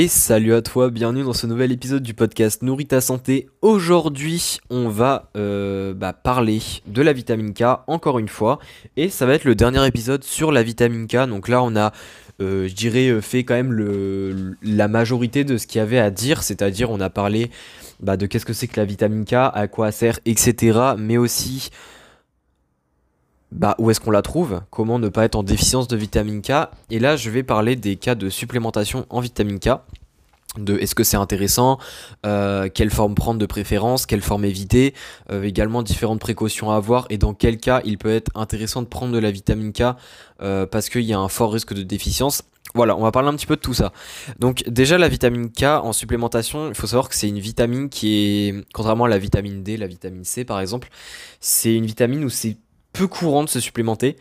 Et salut à toi, bienvenue dans ce nouvel épisode du podcast Nourris ta santé. Aujourd'hui, on va euh, bah, parler de la vitamine K encore une fois. Et ça va être le dernier épisode sur la vitamine K. Donc là, on a, euh, je dirais, euh, fait quand même le, la majorité de ce qu'il y avait à dire. C'est-à-dire, on a parlé bah, de qu'est-ce que c'est que la vitamine K, à quoi elle sert, etc. Mais aussi bah, où est-ce qu'on la trouve, comment ne pas être en déficience de vitamine K? Et là, je vais parler des cas de supplémentation en vitamine K. De est-ce que c'est intéressant, euh, quelle forme prendre de préférence, quelle forme éviter, euh, également différentes précautions à avoir et dans quel cas il peut être intéressant de prendre de la vitamine K? Euh, parce qu'il y a un fort risque de déficience. Voilà, on va parler un petit peu de tout ça. Donc déjà la vitamine K en supplémentation, il faut savoir que c'est une vitamine qui est, contrairement à la vitamine D, la vitamine C par exemple, c'est une vitamine où c'est peu courant de se supplémenter.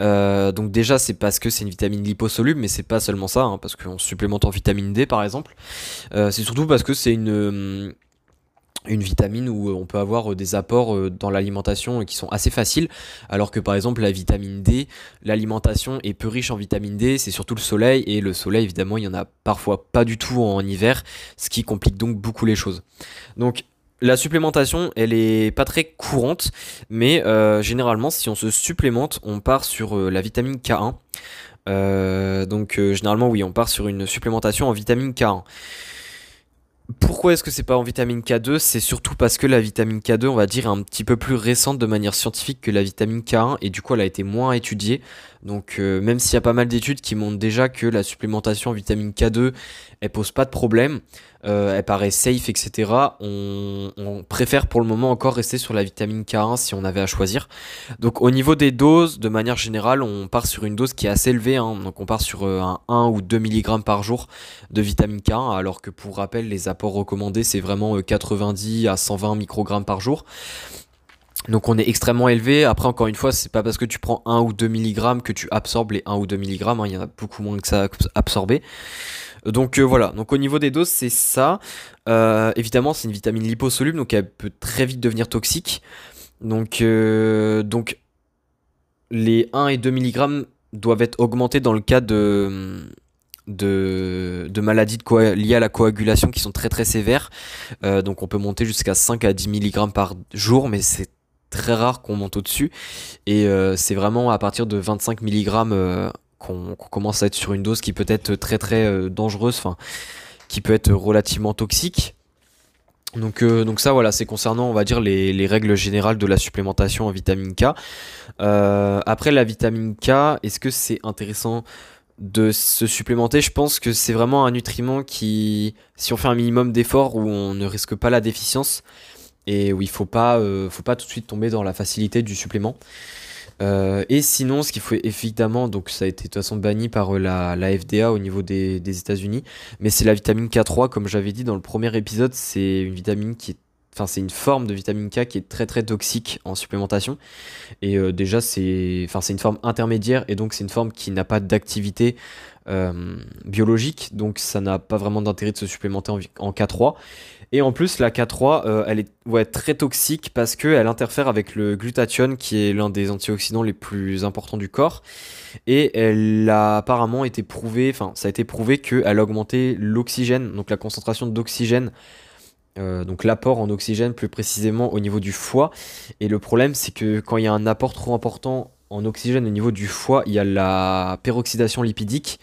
Euh, donc déjà c'est parce que c'est une vitamine liposoluble, mais c'est pas seulement ça, hein, parce qu'on supplémente en vitamine D par exemple. Euh, c'est surtout parce que c'est une, euh, une vitamine où on peut avoir des apports dans l'alimentation qui sont assez faciles, alors que par exemple la vitamine D, l'alimentation est peu riche en vitamine D, c'est surtout le soleil, et le soleil évidemment il y en a parfois pas du tout en hiver, ce qui complique donc beaucoup les choses. Donc la supplémentation, elle est pas très courante, mais euh, généralement, si on se supplémente, on part sur euh, la vitamine K1. Euh, donc généralement, oui, on part sur une supplémentation en vitamine K1. Pourquoi est-ce que c'est pas en vitamine K2 C'est surtout parce que la vitamine K2, on va dire, est un petit peu plus récente de manière scientifique que la vitamine K1 et du coup elle a été moins étudiée. Donc même s'il y a pas mal d'études qui montrent déjà que la supplémentation en vitamine K2, elle pose pas de problème, euh, elle paraît safe, etc. On, préfère pour le moment encore rester sur la vitamine K1 si on avait à choisir. Donc au niveau des doses, de manière générale, on part sur une dose qui est assez élevée. Hein. Donc on part sur euh, un 1 ou 2 mg par jour de vitamine K1, alors que pour rappel, les apports recommandés, c'est vraiment 90 euh, à 120 microgrammes par jour. Donc on est extrêmement élevé. Après encore une fois, c'est pas parce que tu prends 1 ou 2 mg que tu absorbes les 1 ou 2 mg. Hein. Il y en a beaucoup moins que ça à absorber. Donc euh, voilà, donc au niveau des doses, c'est ça. Euh, évidemment, c'est une vitamine liposoluble, donc elle peut très vite devenir toxique. Donc, euh, les 1 et 2 mg doivent être augmentés dans le cas de maladies liées à la coagulation qui sont très très sévères. donc on peut monter jusqu'à 5 à 10 mg par jour, mais c'est très rare qu'on monte au-dessus. Et c'est vraiment à partir de 25 mg qu'on commence à être sur une dose qui peut être très très euh, dangereuse, enfin, qui peut être relativement toxique. Donc, euh, donc ça voilà, c'est concernant on va dire les, règles générales de la supplémentation en vitamine K. Euh, après la vitamine K, est-ce que c'est intéressant de se supplémenter? Je pense que c'est vraiment un nutriment qui, si on fait un minimum d'efforts, où on ne risque pas la déficience et où il faut pas, faut pas tout de suite tomber dans la facilité du supplément. Euh, et sinon, ce qu'il faut évidemment, donc ça a été de toute façon banni par euh, la, la FDA au niveau des, des États-Unis, mais c'est la vitamine K3, comme j'avais dit dans le premier épisode, c'est une vitamine qui est Enfin, c'est une forme de vitamine K qui est très très toxique en supplémentation. Et euh, déjà, c'est enfin, une forme intermédiaire et donc c'est une forme qui n'a pas d'activité biologique. Donc ça n'a pas vraiment d'intérêt de se supplémenter en, en K3. Et en plus, la K3, euh, elle est très toxique parce qu'elle interfère avec le glutathione, qui est l'un des antioxydants les plus importants du corps. Et elle a apparemment été prouvé, enfin, ça a été prouvé qu'elle a augmenté l'oxygène, donc la concentration d'oxygène. Euh, donc l'apport en oxygène plus précisément au niveau du foie. Et le problème c'est que quand il y a un apport trop important en oxygène au niveau du foie, il y a la peroxydation lipidique.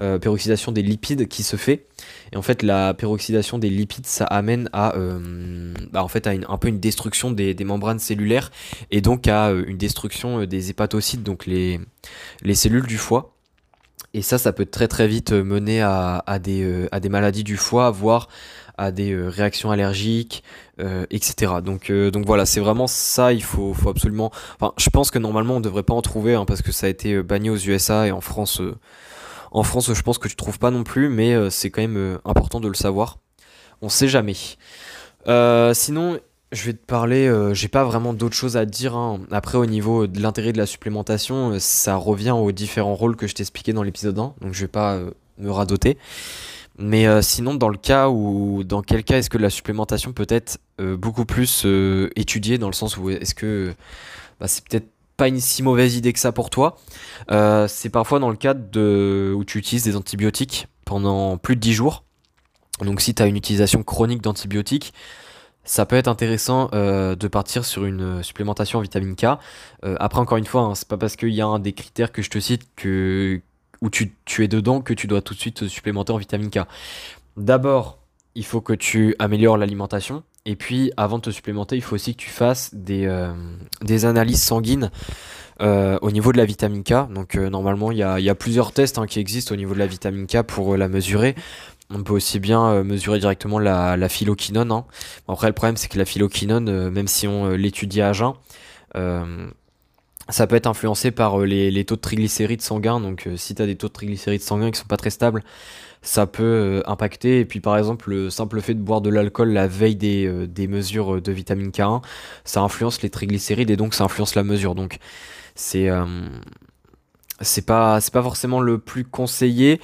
Euh, peroxydation des lipides qui se fait. Et en fait, la peroxydation des lipides, ça amène à, euh, bah, en fait, à un peu une destruction des, membranes cellulaires et donc à euh, une destruction des hépatocytes, donc les, les cellules du foie. Et ça, ça peut très très vite mener à, des, à des maladies du foie, voire à des réactions allergiques, etc. Donc, donc voilà, c'est vraiment ça, il faut, absolument... Enfin, je pense que normalement on ne devrait pas en trouver, hein, parce que ça a été banni aux USA et en France, en France, je pense que tu trouves pas non plus, mais euh, c'est quand même euh, important de le savoir. On sait jamais. Euh, sinon, je vais te parler, j'ai pas vraiment d'autres choses à dire. Hein. Après, au niveau de l'intérêt de la supplémentation, ça revient aux différents rôles que je t'expliquais dans l'épisode 1, donc je vais pas me radoter. Mais sinon, dans le cas où, dans quel cas est-ce que la supplémentation peut être beaucoup plus étudiée, dans le sens où est-ce que bah, c'est peut-être pas une si mauvaise idée que ça pour toi. Euh, c'est parfois dans le cadre de, où tu utilises des antibiotiques pendant plus de 10 jours. Donc si tu as une utilisation chronique d'antibiotiques, ça peut être intéressant euh, de partir sur une supplémentation en vitamine K. Euh, après, encore une fois, hein, c'est pas parce qu'il y a un des critères que je te cite que, où tu, es dedans que tu dois tout de suite te supplémenter en vitamine K. D'abord, il faut que tu améliores l'alimentation. Et puis, avant de te supplémenter, il faut aussi que tu fasses des, euh, des analyses sanguines au niveau de la vitamine K. Donc, normalement, il y a, plusieurs tests hein, qui existent au niveau de la vitamine K pour la mesurer. On peut aussi bien euh, mesurer directement la, la phyloquinone. Hein. Après, le problème, c'est que la phyloquinone, euh, même si on euh, l'étudie à jeun, ça peut être influencé par les, taux de triglycérides sanguins. Donc, si tu as des taux de triglycérides sanguins qui sont pas très stables, ça peut impacter. Et puis, par exemple, le simple fait de boire de l'alcool la veille des, mesures de vitamine K1, ça influence les triglycérides et donc ça influence la mesure. Donc, c'est c'est pas forcément le plus conseillé.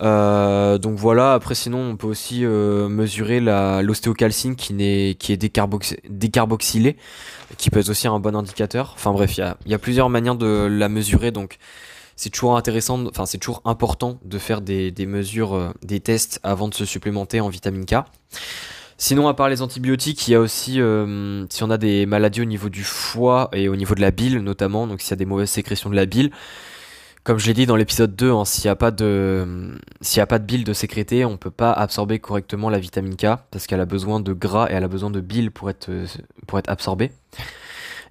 Euh, donc voilà, après sinon on peut aussi euh, mesurer l'ostéocalcine qui, est, qui est décarboxylée, qui peut être aussi un bon indicateur. Enfin bref, il y a, plusieurs manières de la mesurer, donc c'est toujours intéressant, enfin c'est toujours important de faire des, mesures, euh, des tests avant de se supplémenter en vitamine K. Sinon, à part les antibiotiques, il y a aussi, si on a des maladies au niveau du foie et au niveau de la bile notamment, donc s'il y a des mauvaises sécrétions de la bile, comme je l'ai dit dans l'épisode 2, hein, s'il n'y a pas de s'il a pas de bile de sécréter, on peut pas absorber correctement la vitamine K parce qu'elle a besoin de gras et elle a besoin de bile pour être pour être absorbée.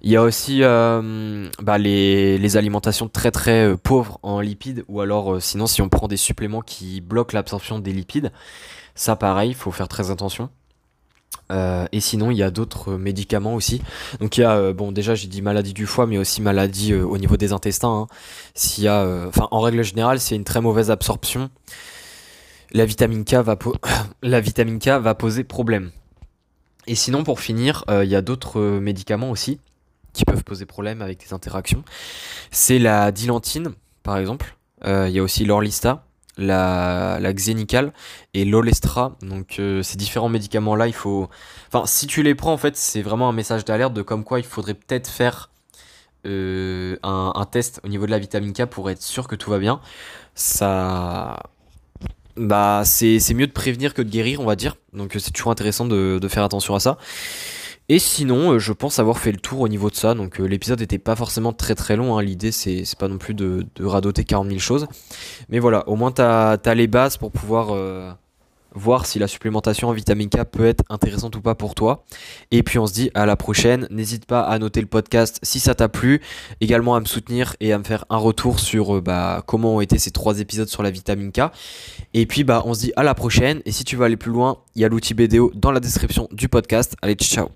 Il y a aussi euh, bah, les, alimentations très très euh, pauvres en lipides ou alors euh, sinon si on prend des suppléments qui bloquent l'absorption des lipides, ça pareil, il faut faire très attention. Euh, et sinon, il y a d'autres médicaments aussi. Donc il y a, euh, bon, déjà j'ai dit maladie du foie, mais aussi maladie euh, au niveau des intestins. Hein. S'il y a, enfin, en règle générale, a une très mauvaise absorption, la vitamine K va, la vitamine K va poser problème. Et sinon, pour finir, il y a d'autres médicaments aussi qui peuvent poser problème avec des interactions. C'est la dilantine, par exemple. Il y a aussi l'orlista la, la et l'Olestra. Donc euh, ces différents médicaments-là, il faut... Enfin, si tu les prends, en fait, c'est vraiment un message d'alerte de comme quoi il faudrait peut-être faire euh, un, test au niveau de la vitamine K pour être sûr que tout va bien. Ça... Bah, c'est mieux de prévenir que de guérir, on va dire. Donc c'est toujours intéressant de faire attention à ça. Et sinon, euh, je pense avoir fait le tour au niveau de ça. Donc euh, l'épisode n'était pas forcément très très long. Hein. L'idée, c'est pas non plus de, radoter 40 000 choses. Mais voilà, au moins tu as, les bases pour pouvoir euh, voir si la supplémentation en vitamine K peut être intéressante ou pas pour toi. Et puis on se dit à la prochaine. N'hésite pas à noter le podcast si ça t'a plu. Également à me soutenir et à me faire un retour sur bah, comment ont été ces trois épisodes sur la vitamine K. Et puis bah on se dit à la prochaine. Et si tu veux aller plus loin, il y a l'outil BDO dans la description du podcast. Allez, ciao